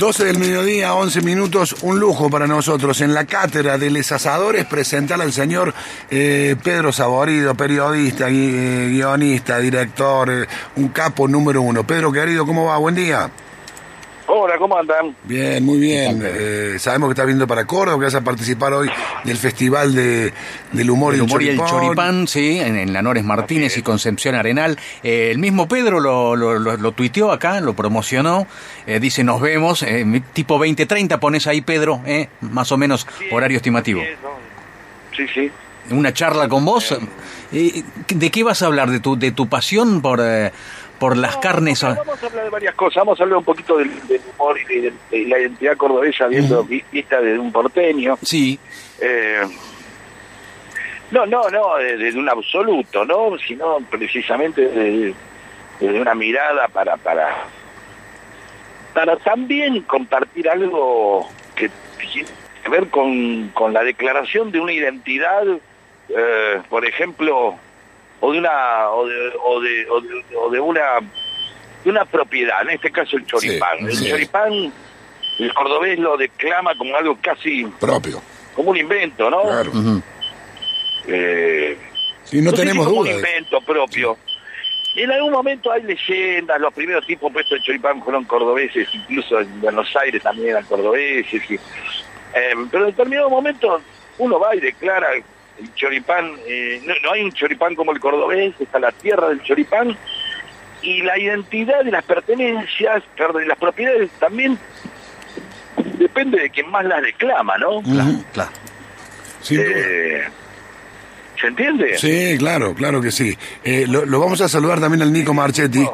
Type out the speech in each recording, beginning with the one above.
12 del mediodía, 11 minutos, un lujo para nosotros. En la cátedra de Les Asadores presentar al señor eh, Pedro Saborido, periodista, eh, guionista, director, eh, un capo número uno. Pedro, querido, ¿cómo va? Buen día. Hola, ¿cómo andan? Bien, muy bien. Eh, sabemos que estás viendo para Córdoba, que vas a participar hoy del Festival de, del Humor, El y, humor y el Choripán. sí, en, en la Nores Martínez y Concepción Arenal. Eh, el mismo Pedro lo, lo, lo- lo tuiteó acá, lo promocionó. eh, dice, nos vemos, eh, tipo 2030, pones ahí, Pedro, eh, más o menos horario estimativo. Sí, sí. Una charla con vos. eh, ¿De qué vas a hablar? ¿De tu, de tu pasión por, eh, por las carnes? No, Vamos a hablar de varias cosas. Vamos a hablar un poquito del, del humor y de, de la identidad cordobesa viendo vi- vista de un porteño. Sí, Eh, no, no, no, de, de un absoluto, ¿no? Sino precisamente de, de una mirada para, para, para también compartir algo que tiene que ver con, con la declaración de una identidad, eh, por ejemplo, o de una o de, o de, o de, o de una de una propiedad, en este caso el choripán. Sí, el sí. choripán, el cordobés lo declama como algo casi Propio, como un invento, ¿no? claro. Eh, no tenemos como dudas. un invento propio. Y en algún momento hay leyendas, los primeros tipos puestos de choripán fueron cordobeses, incluso en Buenos Aires también eran cordobeses. y- eh, pero en determinado momento uno va y declara el choripán, eh, no, no hay un choripán como el cordobés, está la tierra del choripán, y la identidad de las pertenencias, perdón, y las propiedades también depende de quien más las declama, ¿no? claro, claro. Sin duda. Eh, ¿Se entiende? Sí, claro, claro que sí. Eh, lo, lo vamos a saludar también al Nico Marchetti,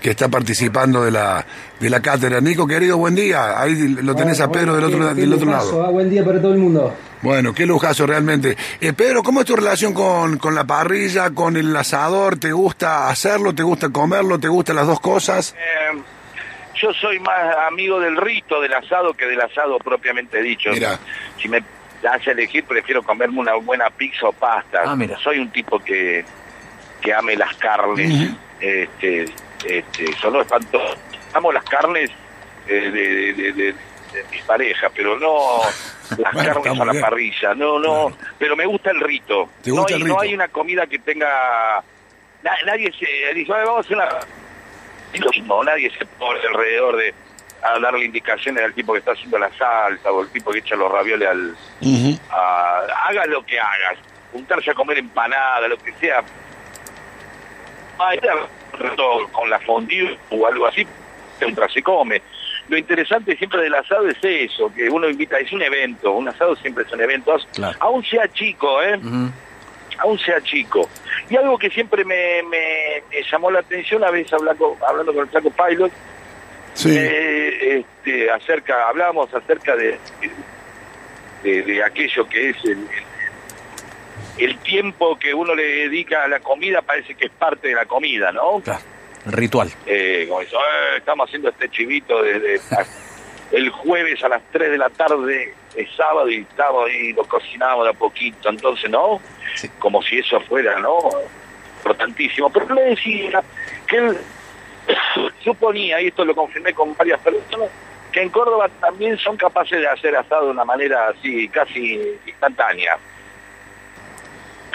que está participando de la, de la cátedra. Nico, querido, buen día. Ahí lo tenés a Pedro del otro, del otro lado. buen día para todo el mundo. Bueno, qué lujazo realmente. Eh, Pedro, ¿cómo es tu relación con, con la parrilla, con el asador? ¿Te gusta hacerlo? ¿Te gusta comerlo? ¿Te gustan las dos cosas? Eh, yo soy más amigo del rito del asado que del asado propiamente dicho. Mira. Si me hace elegir, prefiero comerme una buena pizza o pasta. Ah, mira. Soy un tipo que, que ame las carnes. este, este, solo espantoso. Amo las carnes eh, de, de, de- de- mi pareja, pero no las Bueno, carnes a la bien. parrilla. No, no. Pero me gusta el rito. ¿Te gusta no, hay, el no rito? hay una comida que tenga... na- nadie se dice, "Ay, vamos a hacer una es lo mismo, nadie se pone alrededor de a darle indicaciones al tipo que está haciendo la salsa o el tipo que echa los ravioles al... a- hagas lo que hagas, juntarse a comer empanada, lo que sea. Reto con la fondue o algo así, mientras se come. Lo interesante siempre del asado es eso, que uno invita, es un evento, un asado siempre es un evento, Claro. aún sea chico, ¿eh? Aún sea chico. Y algo que siempre me, me- me llamó la atención, a veces hablando, hablando con el Chaco Pilot, Sí. eh, este, acerca, hablábamos acerca de, de, de aquello que es el, el, el tiempo que uno le dedica a la comida, parece que es parte de la comida, ¿no? claro. El ritual. Eh, como dice, "Eh, estamos haciendo este chivito desde el jueves a las 3 de la tarde, es sábado, y estamos y lo cocinamos de a poquito, entonces, ¿no? Sí. Como si eso fuera, ¿no? Importantísimo. Pero le decía que él suponía, y esto lo confirmé con varias personas, que en Córdoba también son capaces de hacer asado de una manera así, casi instantánea.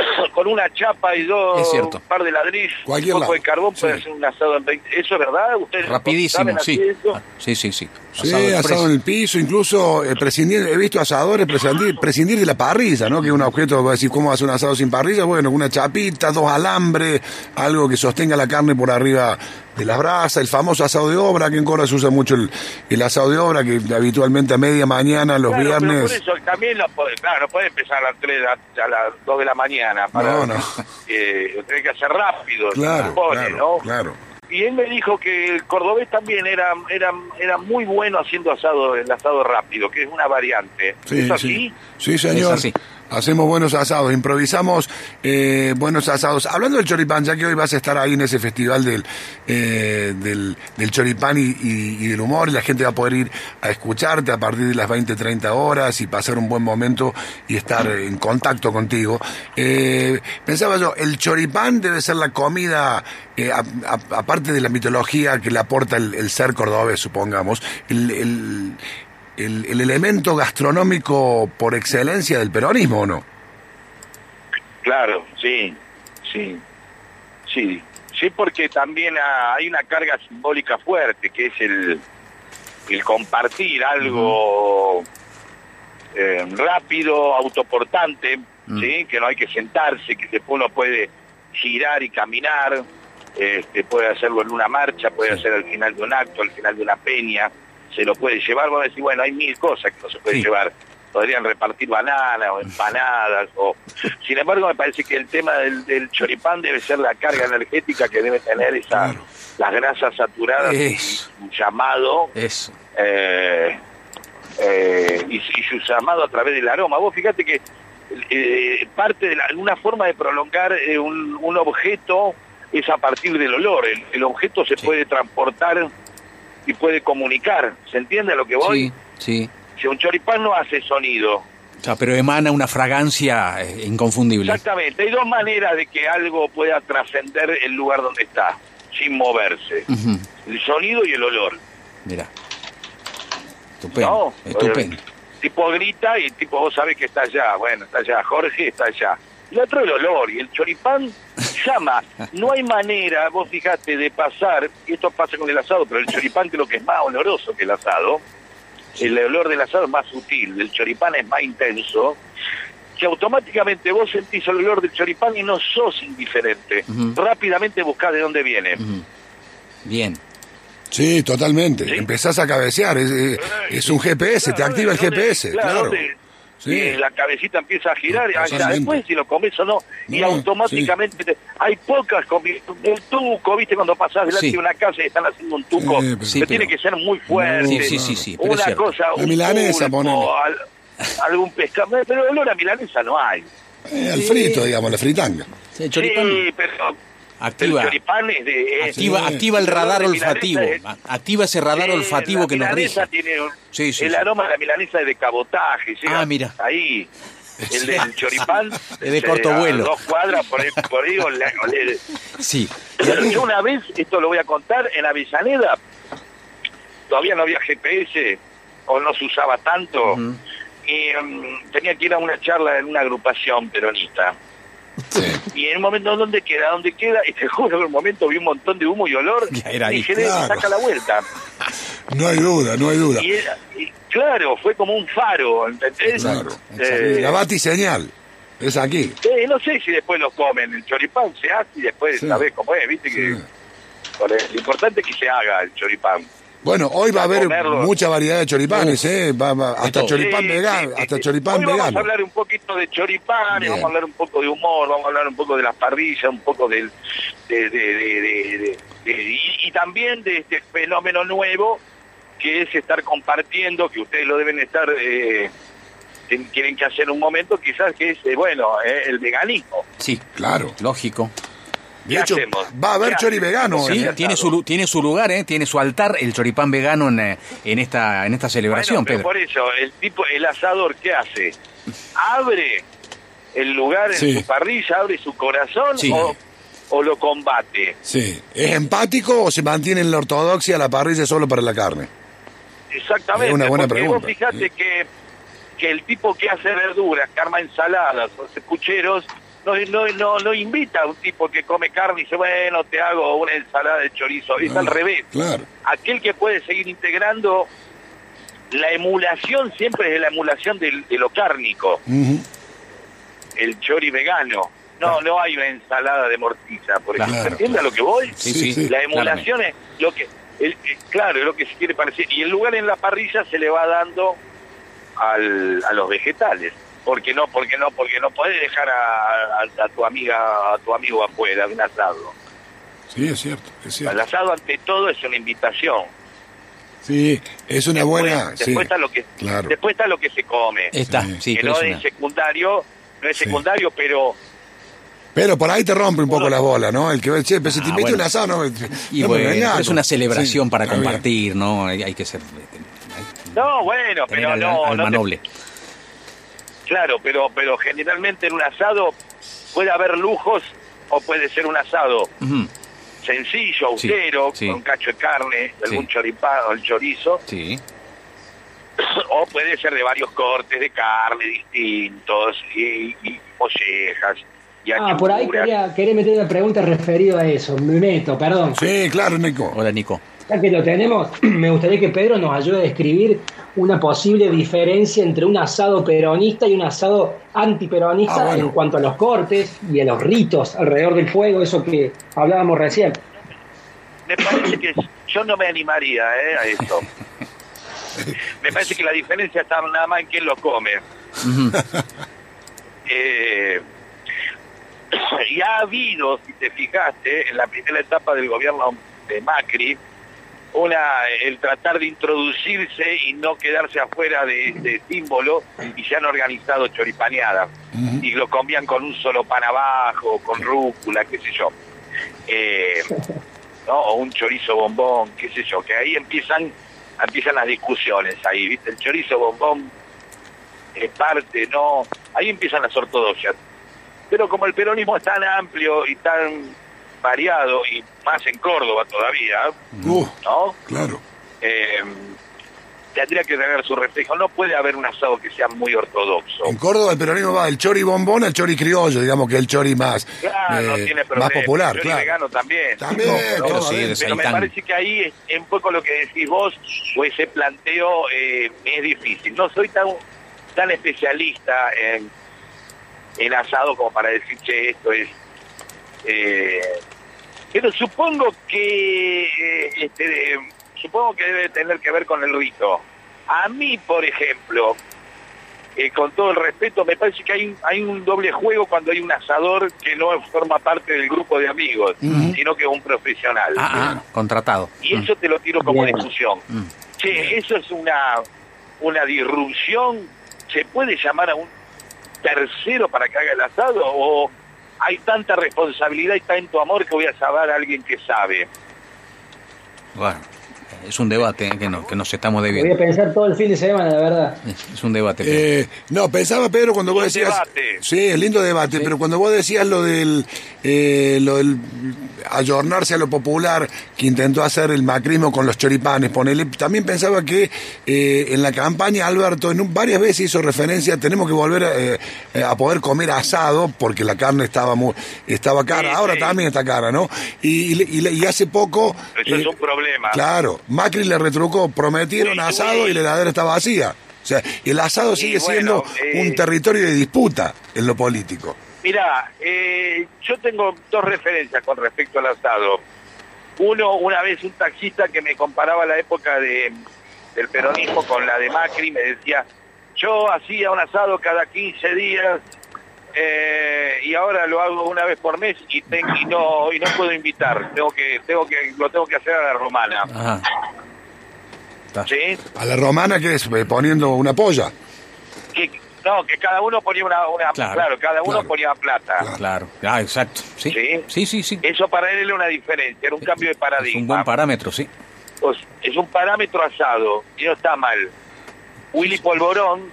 Con una chapa y dos, Es cierto. un par de ladrillos, Cualquier un poco lado, de carbón, puede sí. hacer un asado en 20. ¿Eso es verdad? ¿Ustedes Rapidísimo, sí. Ah, Sí, sí, sí. Sí, Asado en el piso, incluso eh, prescindir, he visto asadores prescindir, prescindir de la parrilla, ¿no? Que es un objeto, va a decir, ¿cómo hace un asado sin parrilla? Bueno, una chapita, dos alambres, algo que sostenga la carne por arriba de las brasas, el famoso asado de obra, que en Córdoba se usa mucho el, el asado de obra, que habitualmente a media mañana, los Claro, pero viernes... por eso también lo puede, claro, no puede empezar a las 3, a las 2 de la mañana. Para, No, no. eh, lo tiene que hacer rápido, se Claro, supone, claro, ¿no? claro. Y él me dijo que el cordobés también era, era, era muy bueno haciendo asado, el asado rápido, que es una variante. Sí, ¿Es sí. así? Sí, señor. Es así. Hacemos buenos asados, improvisamos eh, buenos asados. Hablando del choripán, ya que hoy vas a estar ahí en ese festival del, eh, del, choripán y, del humor, la gente va a poder ir a escucharte a partir de las 20, 30 horas y pasar un buen momento y estar en contacto contigo. Eh, pensaba yo, el choripán debe ser la comida, aparte de la mitología que le aporta el, ser cordobés, supongamos, el- el- el elemento gastronómico por excelencia del peronismo, ¿o no? Claro, sí, sí, sí. Sí, porque también hay una carga simbólica fuerte, que es el, el compartir algo eh, rápido, autoportante, ¿sí? que no hay que sentarse, que después uno puede girar y caminar, este, puede hacerlo en una marcha, puede hacer al final de un acto, al final de una peña, se lo puede llevar, vos decís, bueno, hay mil cosas que no se puede Sí. llevar, podrían repartir bananas o empanadas, o sin embargo me parece que el tema del, del choripán debe ser la carga energética que debe tener esa, las grasas saturadas y su llamado Eso. eh, eh, y, y su llamado a través del aroma. Vos fíjate que eh, parte de la, una forma de prolongar eh, un, un objeto es a partir del olor. El, el objeto se Sí. puede transportar y puede comunicar. ¿Se entiende a lo que voy? Sí, sí. Si un choripán no hace sonido. O sea, pero emana una fragancia eh, inconfundible. Exactamente. Hay dos maneras de que algo pueda trascender el lugar donde está, sin moverse. El sonido y el olor. Mira. Estupendo. No, Estupendo. El tipo grita y el tipo vos sabés que está allá. Bueno, está allá. Jorge está allá. Y el otro el olor. Y el choripán llama. No hay manera, vos fijate, de pasar, y esto pasa con el asado, pero el choripán creo que es más oloroso que el asado. El olor del asado es más sutil, el choripán es más intenso. Que automáticamente vos sentís el olor del choripán y no sos indiferente. Rápidamente buscás de dónde viene. Bien. Sí, totalmente. Sí. Empezás a cabecear, es, un GPS, te activa el ¿dónde- GPS, claro. ¿dónde- Sí. eh, la cabecita empieza a girar y ya Totalmente. después si lo comes o no y No, automáticamente te- hay pocas comi- el tuco viste cuando pasás delante Sí. de una casa y están haciendo un tuco Sí, pero- Sí, que tiene que ser muy fuerte Sí, sí, sí, sí, pero es una cosa La un milanesa, al- algún pescado pero olor a milanesa no hay Eh, al frito, digamos, la fritanga. El sí pero activa, el choripán es de es- activa, Sí. activa el radar olfativo. Activa ese radar Sí, olfativo la que nos rige. tiene un- Sí, sí, el sí. aroma de la milanesa es de cabotaje, llega Ah, mira. ahí. El del choripán Es de eh, corto vuelo. Dos cuadras por ahí, por ahí ole- ole- Sí. Yo una vez, esto lo voy a contar, en Avellaneda, todavía no había GPS o no se usaba tanto, y mm, tenía que ir a una charla en una agrupación peronista. Sí. Y en un momento, ¿dónde queda? ¿Dónde queda? Y te juro que en un momento vi un montón de humo y olor. Era y dije, Claro. saca la vuelta. No hay duda, no hay duda. Y, era- y claro, fue como un faro, ¿entendés? Claro. Eh, La batiseñal, es aquí. eh, no sé si después lo comen, el choripán se hace y después Sí. sabés cómo es, viste que Sí. lo importante es que se haga el choripán. Bueno, hoy va a haber Comerlo. mucha variedad de choripanes, ¿eh? Va- va- hasta todo. choripán Sí, vegano, sí, sí, hasta sí. choripán Hoy vamos vegano. a hablar un poquito de choripán, Bien. vamos a hablar un poco de humor, vamos a hablar un poco de las parrillas, un poco del, de, de- de- de- de- de- y, y también de este fenómeno nuevo que es estar compartiendo, que ustedes lo deben estar, eh, tienen que hacer un momento, quizás que es, eh, bueno, eh, el veganismo. Sí, Claro. lógico. De ¿Qué hecho, hacemos? va a haber ¿Qué chori vegano. Sí, ¿eh? Tiene su, tiene su lugar, ¿eh? tiene su altar el choripán vegano en, eh, en esta en esta celebración, Bueno, pero Pedro. por eso, el tipo, el asador, ¿qué hace? ¿Abre el lugar en Sí. su parrilla, abre su corazón Sí. o, o lo combate? Sí. ¿Es empático o se mantiene en la ortodoxia la parrilla solo para la carne? Exactamente. Es una buena pregunta. vos fijate que, que el tipo que hace verduras, que arma ensaladas, o hace pucheros, no, no, no, no invita a un tipo que come carne y dice, bueno, te hago una ensalada de chorizo. Es Ah, al revés. Claro. Aquel que puede seguir integrando la emulación siempre es la emulación del- de lo cárnico. El chori vegano. No, no hay una ensalada de mortiza, por ejemplo. Claro. ¿Entiendes a lo que voy? Sí, Sí, sí. sí. La emulación es lo que, el- eh, claro, es lo que se quiere parecer. Y el lugar en la parrilla se le va dando al, a los vegetales. Porque no, porque no, porque no podés dejar a, a- a tu amiga, a tu amigo afuera de un asado. Sí, es cierto, es El cierto. asado ante todo es una invitación. Sí, es una Después- buena. Después, sí. está lo que, Claro. después está lo que se come. Está, Sí. sí, que pero no es una- secundario no es secundario, pero Pero por ahí te rompe un poco las bolas, ¿no? El que ve, che, pero si te Ah, invito un asado, no, Y no me bueno, es una celebración Sí, para compartir, ¿no? Hay, hay que ser. hay- no, bueno, pero al- no, alma no te- noble. Claro, pero pero generalmente en un asado puede haber lujos o puede ser un asado sencillo, Sí, austero, sí. con un cacho de carne, algún Sí. choripán o el chorizo, Sí. o puede ser de varios cortes de carne distintos y, y mollejas y Ah, por ahí quería, quería meter una pregunta referida a eso. Me meto, perdón. Sí, claro, Nico. Hola, Nico. Ya que lo tenemos, me gustaría que Pedro nos ayude a describir una posible diferencia entre un asado peronista y un asado antiperonista Ah, bueno. en cuanto a los cortes y a los ritos alrededor del fuego, eso que hablábamos recién. Me parece que yo no me animaría ¿eh? a esto. Me parece que la diferencia está nada más en quién lo come. Eh, y ha habido, si te fijaste, en la primera etapa del gobierno de Macri, una el tratar de introducirse y no quedarse afuera de este símbolo y se han organizado choripaneadas y lo comían con un solo pan abajo, con rúcula, qué sé yo. Eh, ¿no? O un chorizo bombón, qué sé yo, que ahí empiezan empiezan las discusiones ahí, ¿viste? El chorizo bombón es parte, no, ahí empiezan las ortodoxias. Pero como el peronismo es tan amplio y tan variado, y más en Córdoba todavía, Uh, ¿no? claro. Eh, tendría que tener su reflejo. No puede haber un asado que sea muy ortodoxo. En Córdoba el peronismo va del chori bombón al chori criollo, digamos que el chori más, Claro, eh, tiene más popular, Yo ni claro. vegano también. También, No, pero sí, me parece que ahí es es un poco lo que decís vos, o ese planteo eh, es difícil. No soy tan, tan especialista en, en asado como para decir, che, esto es... eh, pero supongo que eh, este, supongo que debe tener que ver con el rito. A mí, por ejemplo, eh, con todo el respeto, me parece que hay, hay un doble juego cuando hay un asador que no forma parte del grupo de amigos, sino que es un profesional. Ah, ah, contratado. Y eso te lo tiro como Bien. discusión. Mm. Che, eso es una, una disrupción. ¿Se puede llamar a un tercero para que haga el asado? ¿O hay tanta responsabilidad y tanto amor que voy a saber a alguien que sabe? Bueno, es un debate eh, que, no, que nos estamos Voy a debiendo. pensar todo el fin de semana, la verdad. Es, es un debate. pero- Eh, no, pensaba Pedro cuando vos Un decías... debate. Sí, es lindo debate, pero cuando vos decías lo del, eh, lo del ayornarse a lo popular que intentó hacer el macrismo con los choripanes, ponele, también pensaba que eh, en la campaña Alberto en un- varias veces hizo referencia, tenemos que volver a, eh, eh, a poder comer asado porque la carne estaba muy, estaba cara, Sí, ahora sí. también está cara, ¿no? Y, y y hace poco... Eso es eh, un problema. Claro, Macri le retrucó, prometieron Sí, asado y la heladera está vacía. O sea, el asado sigue bueno, siendo eh, un territorio de disputa en lo político. Mira, eh, yo tengo dos referencias con respecto al asado. Uno, una vez un taxista que me comparaba la época de, del peronismo con la de Macri, me decía, yo hacía un asado cada 15 días eh, y ahora lo hago una vez por mes y, ten- y no y no puedo invitar, tengo que tengo que lo tengo que hacer a la romana, Ajá. ¿sí? A la romana que es Eh, poniendo una polla. No, que cada uno ponía una, una Claro, claro, cada uno claro, ponía plata. Claro. Ah, exacto. Sí. Sí. Sí, sí, sí. Eso para él era una diferencia, era un cambio de Es paradigma. un buen parámetro, sí. Pues, es un parámetro asado y no está mal. Willy Polvorón,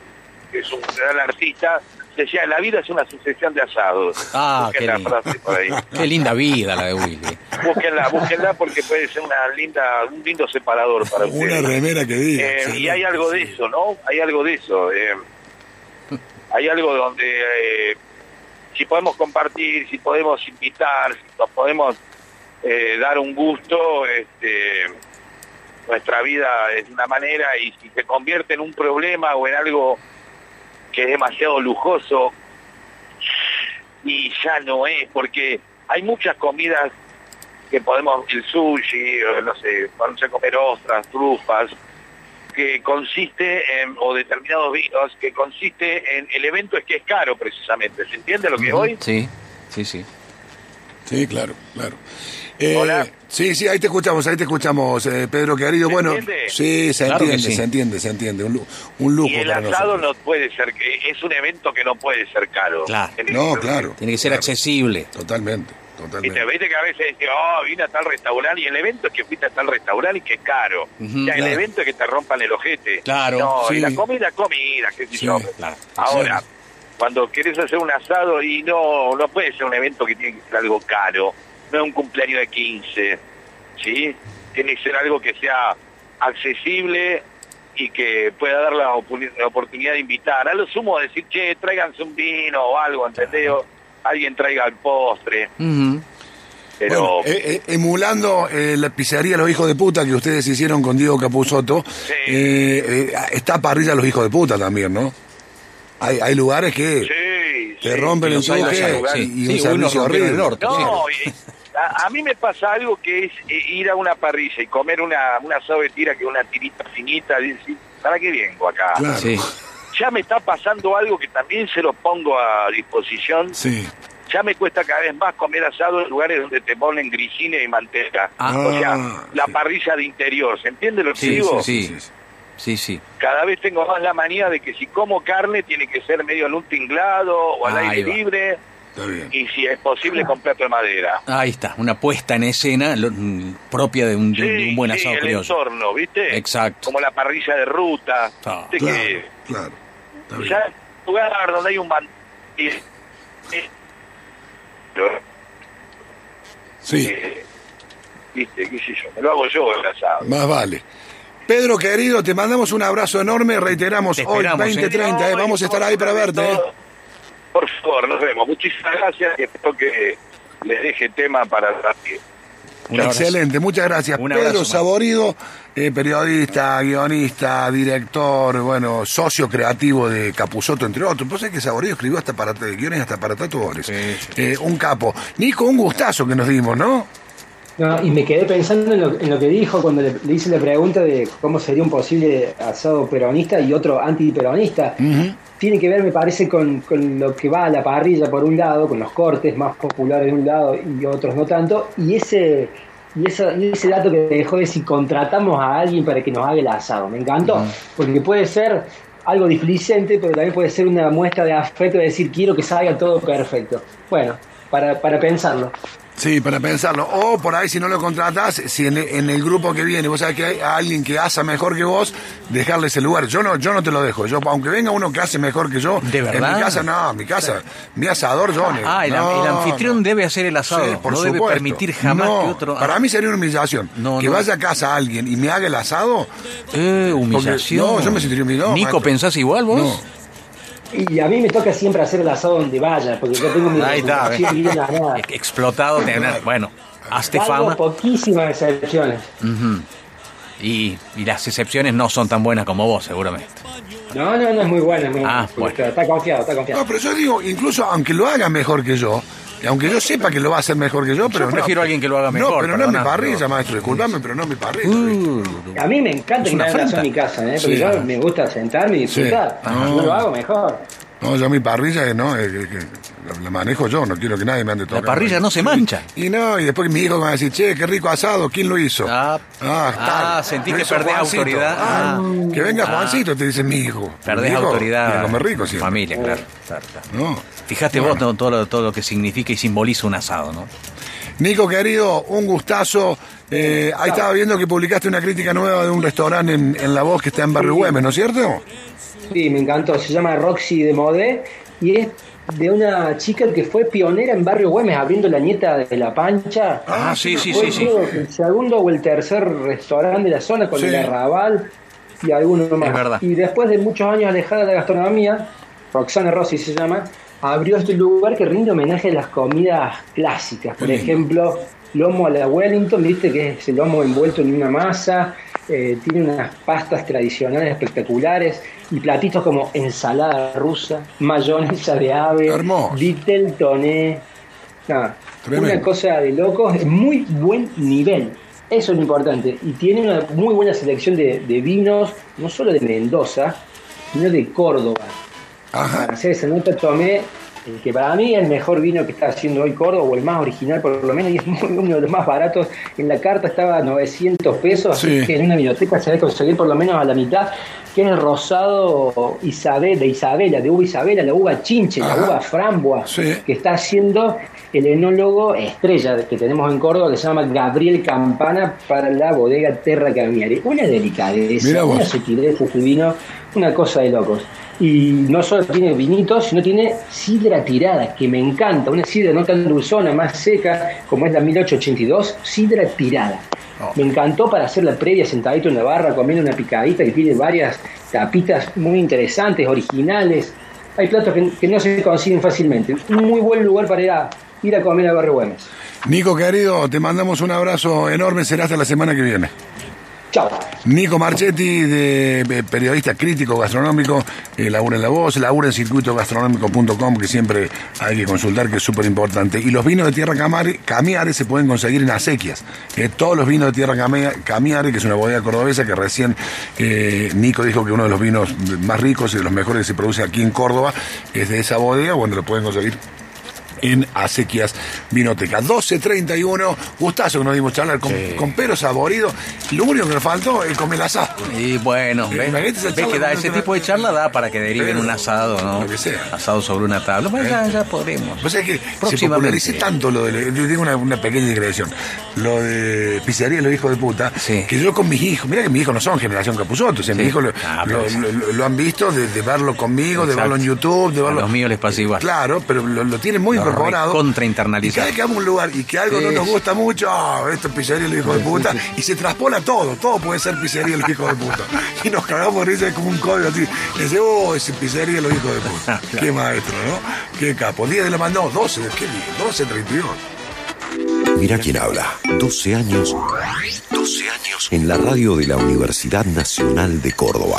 que es un gran artista, decía, la vida es una sucesión de asados. Ah, Busquen qué la lindo. frase por ahí. Qué linda vida la de Willy. Búsquenla, búsquenla porque puede ser una linda, un lindo separador para Una ustedes. remera que diga. Eh, sí, y hay algo de eso, ¿no? Hay algo de eso. eh. Hay algo donde eh, si podemos compartir, si podemos invitar, si nos podemos eh, dar un gusto, este, nuestra vida es una manera y si se convierte en un problema o en algo que es demasiado lujoso y ya no es, porque hay muchas comidas que podemos, el sushi, no sé, vamos a comer ostras, trufas, que consiste en, o determinados vinos, que consiste en, el evento es que es caro precisamente, ¿se entiende lo que voy? Sí, sí, sí. Sí, claro, claro. Eh, Hola. Sí, sí, ahí te escuchamos, ahí te escuchamos, eh, Pedro querido. ¿Se Bueno, entiende? sí, se Claro entiende, sí. se entiende, se entiende. Un, lu- un lujo Y el para asado nosotros. no puede ser, que es un evento que no puede ser caro. Claro. Tiene No, que- claro. Tiene que ser claro. accesible. Totalmente, totalmente. viste que a veces dice, oh, vine a tal restaurante y el evento es que fuiste a tal restaurante y que es caro. Ujú, o sea, el claro. evento es que te rompan el ojete. Claro, No, sí. y la comida, comida, qué sé Sí, yo. claro. Ahora, cuando querés hacer un asado y no, no puede ser un evento que tiene que ser algo caro, no es un cumpleaños de 15, ¿sí? Tiene que ser algo que sea accesible y que pueda dar la, la oportunidad de invitar. A lo sumo decir, che, tráiganse un vino o algo, ¿entendés? O alguien traiga el postre, Ujú. pero... Bueno, eh, eh, emulando eh, la pizzería Los Hijos de Puta que ustedes hicieron con Diego Capuzotto, Sí. eh, eh, está parrilla Los Hijos de Puta también, ¿no? Hay, hay lugares que Sí, te sí, rompen el hay, y, sí. y un rompieron horrible. el orto. No, a, a mí me pasa algo que es eh, ir a una parrilla y comer una, una asado de tira que es una tirita finita y decir, ¿para qué vengo acá? Claro. Sí. Ya me está pasando algo que también se lo pongo a disposición. Sí. Ya me cuesta cada vez más comer asado en lugares donde te ponen grisines y manteca. Ah. o sea, Ah, la sí. parrilla de interior, ¿se entiende lo que Sí, digo? sí, Sí, sí. Sí, sí. Cada vez tengo más la manía de que si como carne tiene que ser medio en un tinglado o al aire libre Está bien. y si es posible con plato de madera. Ahí está, una puesta en escena lo- mm, propia de un, de buen sí, asado el criollo. entorno, ¿viste? Exacto. Como la parrilla de ruta. Ah, ¿Viste Claro, que claro. Está bien. ya en un lugar donde hay un y- Sí, eh, ¿Viste? ¿Qué sé yo? Me lo hago yo el asado. más vale. Pedro querido, te mandamos un abrazo enorme, reiteramos Te hoy esperamos, 2030, eh, No, vamos a estar ahí para verte. eh. Por favor, nos vemos. Muchísimas gracias y espero que les deje tema para abrazo. Excelente, muchas gracias. Un Pedro abrazo, man. Saborido, eh, periodista, guionista, director, bueno, socio creativo de Capuzoto, entre otros. Pues es que Saborido escribió hasta para guiones hasta para tatuadores. Sí, sí. Eh, un capo. Nico, un gustazo que nos dimos, ¿no? No, y me quedé pensando en lo, en lo que dijo cuando le, le hice la pregunta de cómo sería un posible asado peronista y otro antiperonista. Tiene que ver, me parece, con, con lo que va a la parrilla por un lado, con los cortes más populares de un lado y otros no tanto, y ese y, esa- y ese dato que dejó de si contratamos a alguien para que nos haga el asado. Me encantó, porque puede ser algo displicente, pero también puede ser una muestra de afecto de decir quiero que salga todo perfecto. Bueno, para, para pensarlo. Sí, para pensarlo. O por ahí, si no lo contratás, si en, en el grupo que viene, vos sabés que hay alguien que asa mejor que vos, dejarle ese lugar. Yo no, yo no te lo dejo. Yo, aunque venga uno que hace mejor que yo, ¿De verdad? en mi casa no, en mi casa, mi asador yo. Ah, el, no, el anfitrión debe hacer el asado. Sí, por no debe permitir jamás No, que otro. Para mí sería una humillación. No, que vaya a casa alguien y me haga el asado. Eh, humillación. no, yo me sentiría humillado, Nico, maestro. ¿pensás igual vos? Y a mí me toca siempre hacer el asado donde vaya, porque yo tengo mi Ahí está. Explotado. tenés- Bueno, hazte Salvo fama. poquísimas excepciones. Y, y las excepciones no son tan buenas como vos, seguramente. No, no, no es muy buena. es muy Ah, buena. bueno. Está, confiado, está confiado. No, pero yo digo, incluso aunque lo haga mejor que yo, y aunque yo sepa que lo va a hacer mejor que yo, pero no- prefiero a alguien que lo haga mejor, No, pero no es mi parrilla, pero- maestro, disculpame, pero no es mi parrilla. Uh, A mí me encanta que una me hagan en mi casa, ¿eh? porque Sí. yo me gusta sentarme y disfrutar. Sí. Yo lo hago mejor. No, yo mi parrilla eh, no, eh, que- que la- la manejo yo, no quiero que nadie me ande tocando. parrilla no se mancha. Y no, y después mi hijo me va a decir, che, qué rico asado, ¿quién lo hizo? Ah, está. ah, sentí que perdés Juancito. autoridad. Ah, Ah. que venga Ah. Juancito, te dice mi hijo. perdés Mi hijo autoridad. comer rico siempre. Familia, claro. claro, claro. No. Bueno. vos no, todo, lo, todo lo que significa y simboliza un asado, ¿no? Nico, querido, un gustazo. Eh, ahí estaba viendo que publicaste una crítica nueva de un restaurante en, en La Voz que está en Barrio Güemes, ¿no es cierto? Sí, me encantó. Se llama Roxy de Modé y es de una chica que fue pionera en Barrio Güemes abriendo la nieta de la pancha. Ah, sí, sí, Fue, sí, sí. El segundo o el tercer restaurante de la zona con Sí. el arrabal y alguno más. Es verdad. Y después de muchos años alejada de la gastronomía, Roxana Rossi se llama, abrió este lugar que rinde homenaje a las comidas clásicas. Por ejemplo, lomo a la Wellington, viste que es el lomo envuelto en una masa, eh, tiene unas pastas tradicionales espectaculares y platitos como ensalada rusa, mayonesa de ave, Hermoso. vitel toné. Nada, una cosa de locos, es muy buen nivel. Eso es lo importante. Y tiene una muy buena selección de, de vinos, no solo de Mendoza, sino de Córdoba. Ajá. Para hacer esa nota tomé el que para mí es el mejor vino que está haciendo hoy Córdoba, o el más original por lo menos, y es uno de los más baratos. En la carta estaba a 900 pesos, así que en una biblioteca se debe conseguir por lo menos a la mitad, que es el rosado Isabel, de Isabela, de uva Isabela, la uva chinche, la uva frambua, que está haciendo el enólogo estrella que tenemos en Córdoba, que se llama Gabriel Campana, para la bodega Terra Camiari. Una delicadeza, una sutileza su vino, una cosa de locos. Y no solo tiene vinitos, sino tiene sidra tirada, que me encanta. Una sidra no tan dulzona, más seca, como es la 1882, sidra tirada. Oh. Me encantó para hacer la previa sentadito en la barra, comiendo una picadita que tiene varias tapitas muy interesantes, originales. Hay platos que, no se consiguen fácilmente. Un muy buen lugar para ir a, ir a comer a Barrio Güemes. Nico, querido, te mandamos un abrazo enorme. Será hasta la semana que viene. Chao. Nico Marchetti, de, periodista crítico gastronómico, eh, labura en La Voz, labura en circuitogastronómico.com, que siempre hay que consultar, que es súper importante. Y los vinos de Tierra Camiare se pueden conseguir en acequias. Eh, todos los vinos de Tierra Camiare, que es una bodega cordobesa que recién eh, Nico dijo que uno de los vinos más ricos y de los mejores que se produce aquí en Córdoba es de esa bodega, bueno, lo pueden conseguir en Acequias Vinoteca. 12.31, gustazo que nos dimos charlar con, con Pero Saborido. Lo único que nos faltó es comer el asado. Y bueno, eh, ves, que da ese tipo de charla da para que deriven un asado, ¿no? Lo que sea. Asado sobre una tabla. Bueno, ya, ya podremos. Pues es que se popularice tanto lo de. Tengo una, una pequeña digresión. Lo de pizzería los hijos de puta. Que yo con mis hijos, mira que mis hijos no son generación Capuzotto. O sea, mis hijos ah, lo, han visto de, verlo conmigo, de verlo en YouTube, de verlo. A los míos les pasa igual. Claro, pero lo, tienen muy contra internalizado. Y cada vez que vamos a un lugar y que algo no nos gusta mucho, oh, esto es pizzería el hijo de puta, y se traspola todo, todo puede ser pizzería el hijo de puta. Y nos cagamos risa como un código así. Y dice, oh, ese pizzería los hijos de puta. Qué maestro, ¿no? Qué capo. Día de la mandó, 12, qué bien, 12, 32. Mira quién habla. 12 años. 12 años en la radio de la Universidad Nacional de Córdoba.